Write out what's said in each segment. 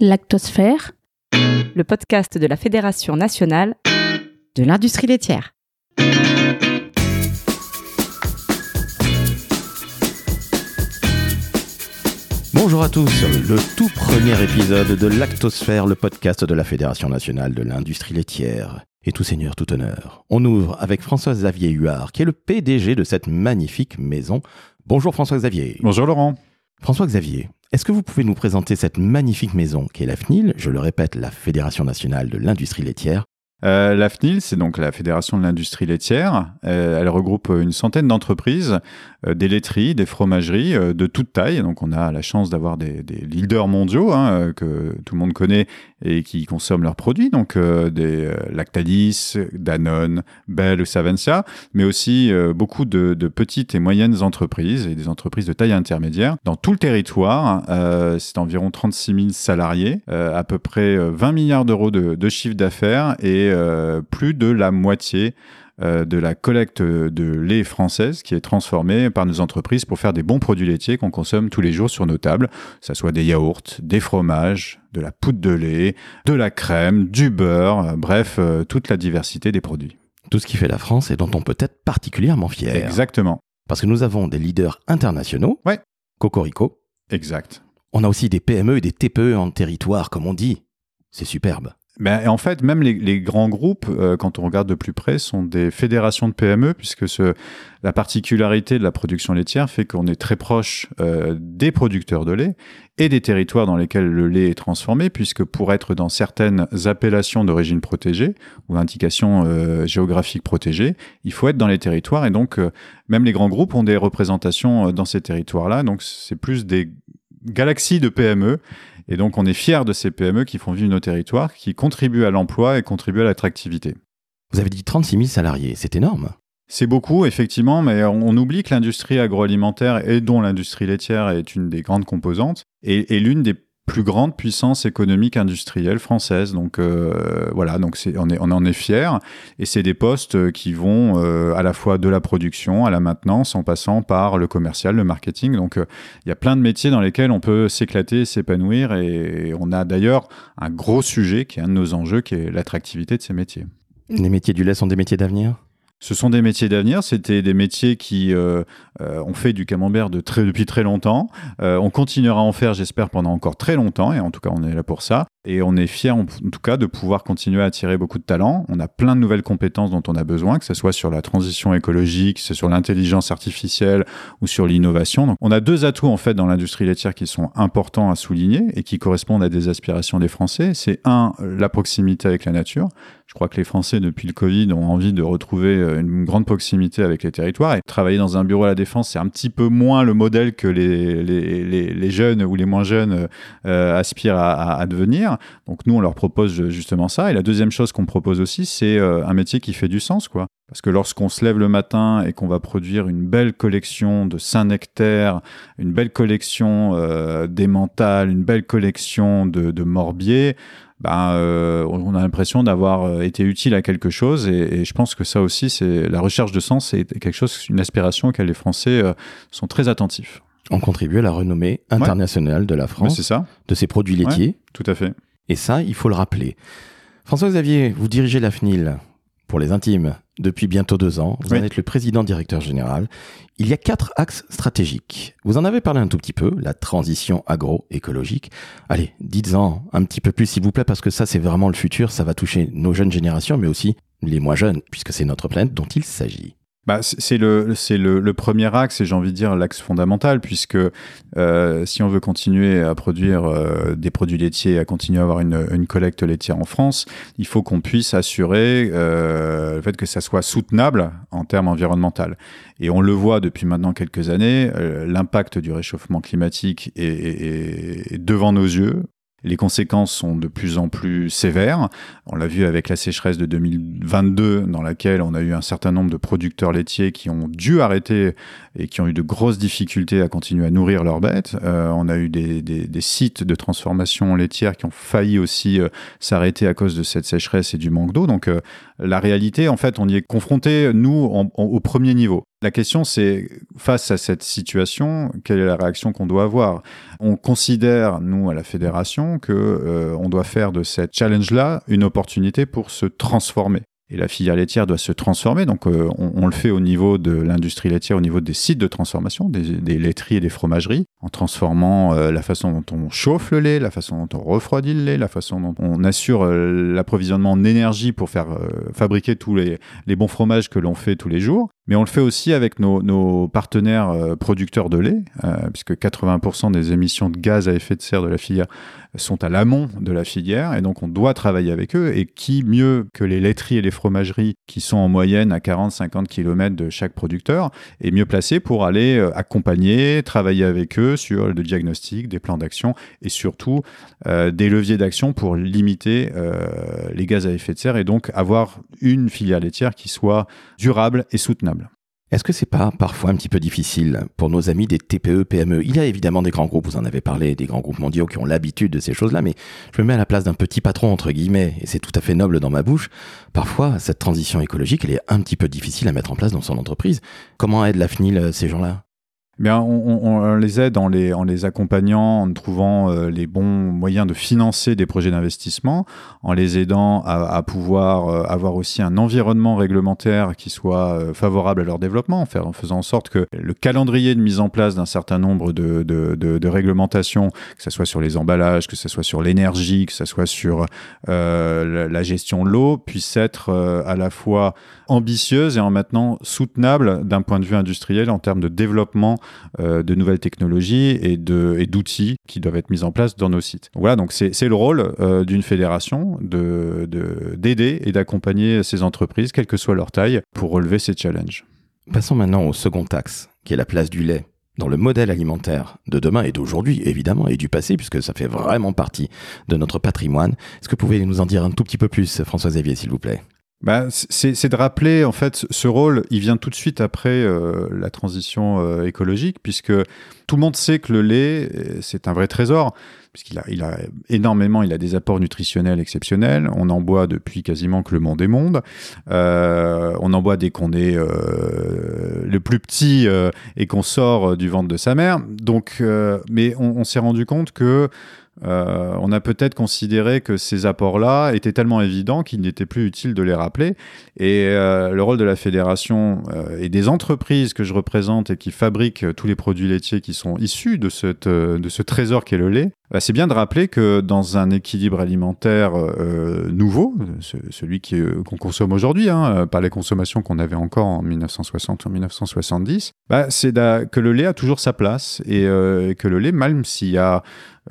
Lactosphère, le podcast de la Fédération nationale de l'industrie laitière. Bonjour à tous, le tout premier épisode de Lactosphère, le podcast de la Fédération nationale de l'industrie laitière. Et tout seigneur, tout honneur. On ouvre avec François-Xavier Huard, qui est le PDG de cette magnifique maison. Bonjour François-Xavier. Bonjour Laurent. François-Xavier, est-ce que vous pouvez nous présenter cette magnifique maison qui est la FNIL, je le répète, la Fédération nationale de l'industrie laitière, euh, la FNIL, c'est donc la Fédération de l'industrie laitière. Euh, elle regroupe une centaine d'entreprises, euh, des laiteries, des fromageries de toute taille. Donc on a la chance d'avoir des, leaders mondiaux hein, que tout le monde connaît et qui consomment leurs produits. Donc des Lactalis, Danone, Bell ou Savencia, mais aussi beaucoup de, de, petites et moyennes entreprises et des entreprises de taille intermédiaire dans tout le territoire. c'est environ 36 000 salariés, à peu près 20 milliards d'euros de, de chiffre d'affaires et euh, plus de la moitié euh, de la collecte de lait française qui est transformée par nos entreprises pour faire des bons produits laitiers qu'on consomme tous les jours sur nos tables, que ce soit des yaourts, des fromages, de la poudre de lait, de la crème, du beurre, euh, bref, toute la diversité des produits. Tout ce qui fait la France et dont on peut être particulièrement fier. Exactement. Parce que nous avons des leaders internationaux. Ouais. Cocorico. Exact. On a aussi des PME et des TPE en territoire, comme on dit. C'est superbe. Ben, en fait, même les, grands groupes, euh, quand on regarde de plus près, sont des fédérations de PME, puisque ce, la particularité de la production laitière fait qu'on est très proche euh, des producteurs de lait et des territoires dans lesquels le lait est transformé, puisque pour être dans certaines appellations d'origine protégée ou indications euh, géographiques protégées, il faut être dans les territoires. Et donc, même les grands groupes ont des représentations dans ces territoires-là. Donc, c'est plus des galaxies de PME et donc, on est fiers de ces PME qui font vivre nos territoires, qui contribuent à l'emploi et contribuent à l'attractivité. Vous avez dit 36 000 salariés, c'est énorme. C'est beaucoup, effectivement, mais on oublie que l'industrie agroalimentaire, et dont l'industrie laitière est une des grandes composantes, est l'une des plus grande puissance économique industrielle française. Donc euh, voilà, donc on en est fiers. Et c'est des postes qui vont euh, à la fois de la production à la maintenance en passant par le commercial, le marketing. Donc euh, il y a plein de métiers dans lesquels on peut s'éclater, s'épanouir. Et on a d'ailleurs un gros sujet qui est un de nos enjeux, qui est l'attractivité de ces métiers. Les métiers du lait sont des métiers d'avenir? Ce sont des métiers d'avenir, c'était des métiers qui euh, euh, ont fait du camembert depuis très longtemps. Euh, on continuera à en faire, j'espère, pendant encore très longtemps, et en tout cas, on est là pour ça. Et on est fiers, en, tout cas, de pouvoir continuer à attirer beaucoup de talents. On a plein de nouvelles compétences dont on a besoin, que ce soit sur la transition écologique, sur l'intelligence artificielle ou sur l'innovation. On a deux atouts, en fait, dans l'industrie laitière qui sont importants à souligner et qui correspondent à des aspirations des Français. C'est un, la proximité avec la nature. Je crois que les Français, depuis le Covid, ont envie de retrouver une grande proximité avec les territoires. Et travailler dans un bureau à la défense, c'est un petit peu moins le modèle que les, les, les, jeunes ou les moins jeunes euh, aspirent à, devenir. Donc nous, on leur propose justement ça. Et la deuxième chose qu'on propose aussi, c'est euh, un métier qui fait du sens, quoi. Parce que lorsqu'on se lève le matin et qu'on va produire une belle collection de Saint-Nectaire, une belle collection euh, d'Emmental, une belle collection de, de Morbier, ben, euh, on a l'impression d'avoir euh, été utile à quelque chose. Et, je pense que ça aussi, c'est la recherche de sens, c'est quelque chose, une aspiration auquel les Français euh, sont très attentifs. On contribue à la renommée internationale de la France, ça. de ses produits laitiers. tout à fait. Et ça, il faut le rappeler. François-Xavier, vous dirigez la FNIL pour les intimes depuis bientôt deux ans. Vous en êtes le président directeur général. Il y a quatre axes stratégiques. Vous en avez parlé un tout petit peu, la transition agroécologique. Allez, dites-en un petit peu plus s'il vous plaît, parce que ça c'est vraiment le futur, ça va toucher nos jeunes générations, mais aussi les moins jeunes, puisque c'est notre planète dont il s'agit bah, c'est le, c'est le, le, premier axe et j'ai envie de dire l'axe fondamental puisque euh, si on veut continuer à produire euh, des produits laitiers, à continuer à avoir une, une collecte laitière en France, il faut qu'on puisse assurer euh, le fait que ça soit soutenable en termes environnementaux. Et on le voit depuis maintenant quelques années, l'impact du réchauffement climatique est devant nos yeux. Les conséquences sont de plus en plus sévères. On l'a vu avec la sécheresse de 2022, dans laquelle on a eu un certain nombre de producteurs laitiers qui ont dû arrêter et qui ont eu de grosses difficultés à continuer à nourrir leurs bêtes. Euh, on a eu des, sites de transformation laitière qui ont failli aussi euh, s'arrêter à cause de cette sécheresse et du manque d'eau. Donc euh, la réalité, en fait, on y est confronté, nous, au premier niveau. La question, c'est face à cette situation, quelle est la réaction qu'on doit avoir? On considère, nous, à la fédération, que euh, doit faire de cette challenge-là une opportunité pour se transformer. Et la filière laitière doit se transformer. Donc, euh, on, le fait au niveau de l'industrie laitière, au niveau des sites de transformation, des, laiteries et des fromageries, en transformant euh, la façon dont on chauffe le lait, la façon dont on refroidit le lait, la façon dont on assure l'approvisionnement en énergie pour faire fabriquer tous les bons fromages que l'on fait tous les jours. Mais on le fait aussi avec nos, partenaires producteurs de lait, puisque 80% des émissions de gaz à effet de serre de la filière sont à l'amont de la filière et donc on doit travailler avec eux. Et qui mieux que les laiteries et les fromageries qui sont en moyenne à 40-50 km de chaque producteur est mieux placé pour aller euh, accompagner, travailler avec eux sur le diagnostic, des plans d'action et surtout euh, des leviers d'action pour limiter euh, les gaz à effet de serre et donc avoir une filière laitière qui soit durable et soutenable. Est-ce que c'est pas parfois un petit peu difficile pour nos amis des TPE, PME Il y a évidemment des grands groupes, vous en avez parlé, des grands groupes mondiaux qui ont l'habitude de ces choses-là, mais je me mets à la place d'un petit patron, entre guillemets, et c'est tout à fait noble dans ma bouche. Parfois, cette transition écologique, elle est un petit peu difficile à mettre en place dans son entreprise. Comment aide la FNIL euh, ces gens-là? Bien, on, les aide en les, accompagnant, en trouvant euh, les bons moyens de financer des projets d'investissement, en les aidant à, pouvoir euh, avoir aussi un environnement réglementaire qui soit euh, favorable à leur développement, en, en faisant en sorte que le calendrier de mise en place d'un certain nombre de, réglementations, que ce soit sur les emballages, que ce soit sur l'énergie, que ce soit sur la, la, gestion de l'eau, puisse être à la fois ambitieuse et en maintenant soutenable d'un point de vue industriel en termes de développement de nouvelles technologies et d'outils qui doivent être mis en place dans nos sites. voilà, donc c'est le rôle euh, d'une fédération d'aider de, d'aider et d'accompagner ces entreprises, quelle que soit leur taille, pour relever ces challenges. Passons maintenant au second axe, qui est la place du lait dans le modèle alimentaire de demain et d'aujourd'hui, évidemment, et du passé, puisque ça fait vraiment partie de notre patrimoine. Est-ce que vous pouvez nous en dire un tout petit peu plus, François Xavier, s'il vous plaît? Bah, c'est de rappeler en fait ce rôle. Il vient tout de suite après euh, la transition euh, écologique, puisque tout le monde sait que le lait euh, c'est un vrai trésor, puisqu'il a, a énormément, il a des apports nutritionnels exceptionnels. On en boit depuis quasiment que le monde est monde. on en boit dès qu'on est le plus petit et qu'on sort du ventre de sa mère. Donc, mais on s'est rendu compte que euh, on a peut-être considéré que ces apports-là étaient tellement évidents qu'il n'était plus utile de les rappeler. Et euh, le rôle de la fédération euh, et des entreprises que je représente et qui fabriquent tous les produits laitiers qui sont issus de, cette, de ce trésor qu'est le lait, bah, c'est bien de rappeler que dans un équilibre alimentaire nouveau, celui qu'on consomme aujourd'hui, hein, pas les consommations qu'on avait encore en 1960 ou en 1970, bah, c'est que le lait a toujours sa place et, que le lait, même s'il y a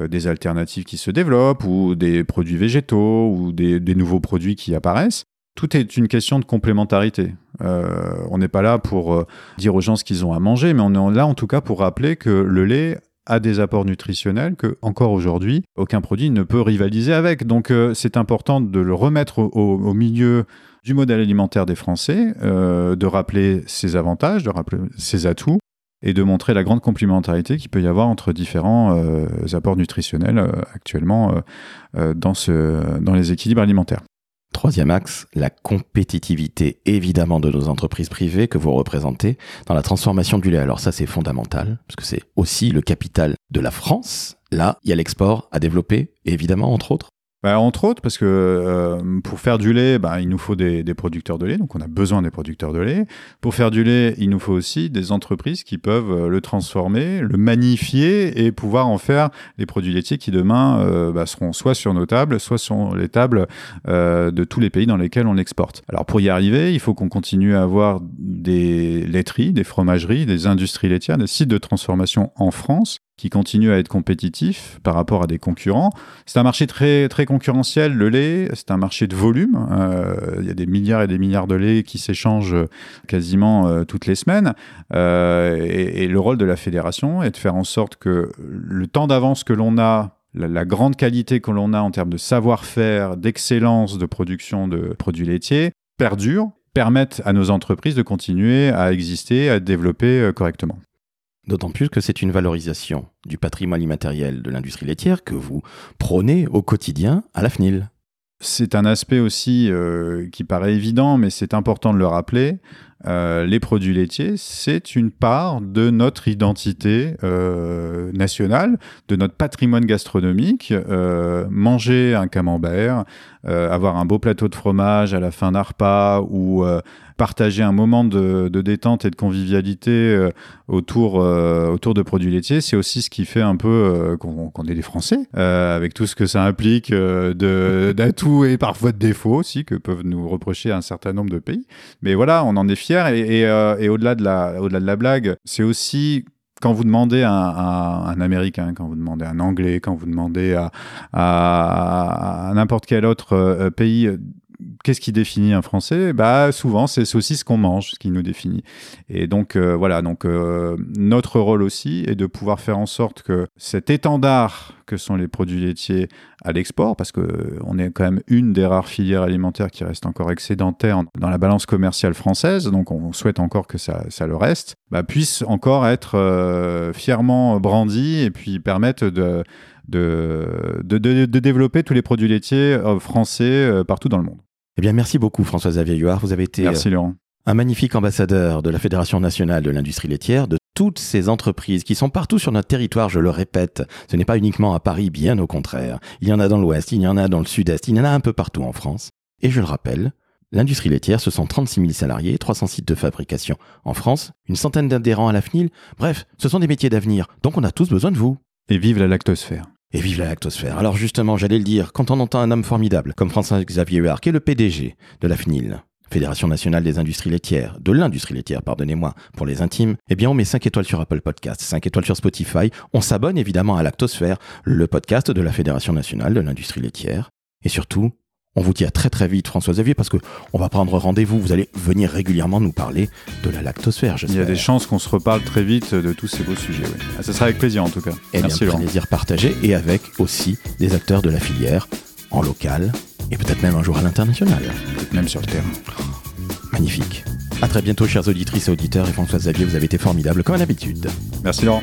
euh, des alternatives qui se développent ou des produits végétaux ou des, nouveaux produits qui apparaissent. Tout est une question de complémentarité. Euh, on n'est pas là pour euh, dire aux gens ce qu'ils ont à manger, mais on est là en tout cas pour rappeler que le lait a des apports nutritionnels que, encore aujourd'hui, aucun produit ne peut rivaliser avec. Donc c'est important de le remettre au, milieu du modèle alimentaire des Français, de rappeler ses avantages, de rappeler ses atouts, et de montrer la grande complémentarité qu'il peut y avoir entre différents euh, apports nutritionnels euh, actuellement euh, dans les équilibres alimentaires. Troisième axe, la compétitivité évidemment de nos entreprises privées que vous représentez dans la transformation du lait. Alors ça c'est fondamental, parce que c'est aussi le capital de la France. Là, il y a l'export à développer, évidemment, entre autres. Bah, entre autres, parce que euh, pour faire du lait, bah, il nous faut des, des, producteurs de lait, donc on a besoin des producteurs de lait. Pour faire du lait, il nous faut aussi des entreprises qui peuvent euh, le transformer, le magnifier et pouvoir en faire les produits laitiers qui demain euh, bah, seront soit sur nos tables, soit sur les tables de tous les pays dans lesquels on exporte. Alors pour y arriver, il faut qu'on continue à avoir des laiteries, des fromageries, des industries laitières, des sites de transformation en France qui continue à être compétitif par rapport à des concurrents. C'est un marché très, très concurrentiel, le lait, c'est un marché de volume. Euh, il y a des milliards et des milliards de lait qui s'échangent quasiment euh, toutes les semaines. Euh, et, le rôle de la fédération est de faire en sorte que le temps d'avance que l'on a la, la, grande qualité que l'on a en termes de savoir-faire, d'excellence de production de produits laitiers perdure, permettent à nos entreprises de continuer à exister, à développer correctement. D'autant plus que c'est une valorisation du patrimoine immatériel de l'industrie laitière que vous prônez au quotidien à la FNIL. C'est un aspect aussi euh, qui paraît évident, mais c'est important de le rappeler. Euh, les produits laitiers, c'est une part de notre identité euh, nationale, de notre patrimoine gastronomique. Euh, manger un camembert, avoir un beau plateau de fromage à la fin d'un repas ou partager un moment de, détente et de convivialité autour, autour de produits laitiers, c'est aussi ce qui fait un peu qu'on est des Français, avec tout ce que ça implique d'atouts et parfois de défauts aussi que peuvent nous reprocher un certain nombre de pays. Mais voilà, on en est fiers et, et, au-delà de, la, au -delà de la blague, c'est aussi quand vous demandez à, un Américain, quand vous demandez à un Anglais, quand vous demandez à, à, n'importe quel autre euh, pays qu'est-ce qui définit un Français? Bah souvent c'est ce qu'on mange, ce qui nous définit. Et donc euh, voilà, donc euh, notre rôle aussi est de pouvoir faire en sorte que cet étendard que sont les produits laitiers à l'export, parce que on est quand même une des rares filières alimentaires qui reste encore excédentaire dans la balance commerciale française, donc on souhaite encore que ça, ça le reste, bah, puisse encore être euh, fièrement brandi et puis permettre de de, de, de, développer tous les produits laitiers français partout dans le monde. Eh bien, merci beaucoup, François Xavier Vous avez été euh, un magnifique ambassadeur de la Fédération nationale de l'industrie laitière, de toutes ces entreprises qui sont partout sur notre territoire, je le répète. Ce n'est pas uniquement à Paris, bien au contraire. Il y en a dans l'ouest, il y en a dans le sud-est, il y en a un peu partout en France. Et je le rappelle, l'industrie laitière, ce sont 36 000 salariés, 300 sites de fabrication en France, une centaine d'adhérents à la FNIL. Bref, ce sont des métiers d'avenir, donc on a tous besoin de vous. Et vive la lactosphère. Et vive la lactosphère. Alors justement, j'allais le dire, quand on entend un homme formidable comme François-Xavier Huard, qui est le PDG de la FNIL, Fédération nationale des industries laitières, de l'industrie laitière, pardonnez-moi, pour les intimes, eh bien on met 5 étoiles sur Apple Podcast, 5 étoiles sur Spotify, on s'abonne évidemment à Lactosphère, le podcast de la Fédération nationale de l'industrie laitière, et surtout, on vous dit à très très vite, François Xavier, parce que on va prendre rendez-vous. Vous allez venir régulièrement nous parler de la lactosphère. Il y a des chances qu'on se reparle très vite de tous ces beaux sujets. Oui. Ah, ça sera avec plaisir en tout cas. Et eh Merci bien, plaisir partagé et avec aussi des acteurs de la filière en local et peut-être même un jour à l'international. Même sur le terrain. Magnifique. À très bientôt, chers auditrices et auditeurs. Et François Xavier, vous avez été formidable comme d'habitude. Merci Laurent.